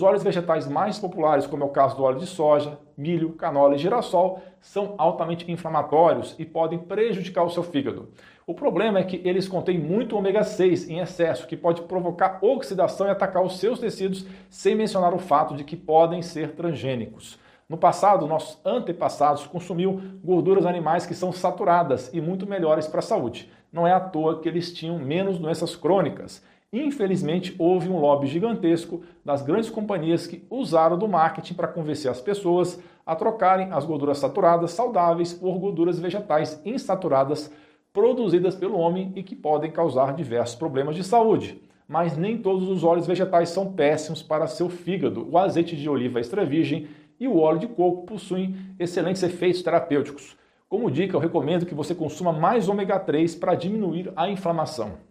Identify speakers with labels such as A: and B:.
A: Os óleos vegetais mais populares, como é o caso do óleo de soja, milho, canola e girassol, são altamente inflamatórios e podem prejudicar o seu fígado. O problema é que eles contêm muito ômega 6 em excesso, que pode provocar oxidação e atacar os seus tecidos, sem mencionar o fato de que podem ser transgênicos. No passado, nossos antepassados consumiam gorduras animais que são saturadas e muito melhores para a saúde. Não é à toa que eles tinham menos doenças crônicas. Infelizmente, houve um lobby gigantesco das grandes companhias que usaram do marketing para convencer as pessoas a trocarem as gorduras saturadas saudáveis por gorduras vegetais insaturadas produzidas pelo homem e que podem causar diversos problemas de saúde. Mas nem todos os óleos vegetais são péssimos para seu fígado. O azeite de oliva extra virgem e o óleo de coco possuem excelentes efeitos terapêuticos. Como dica, eu recomendo que você consuma mais ômega 3 para diminuir a inflamação.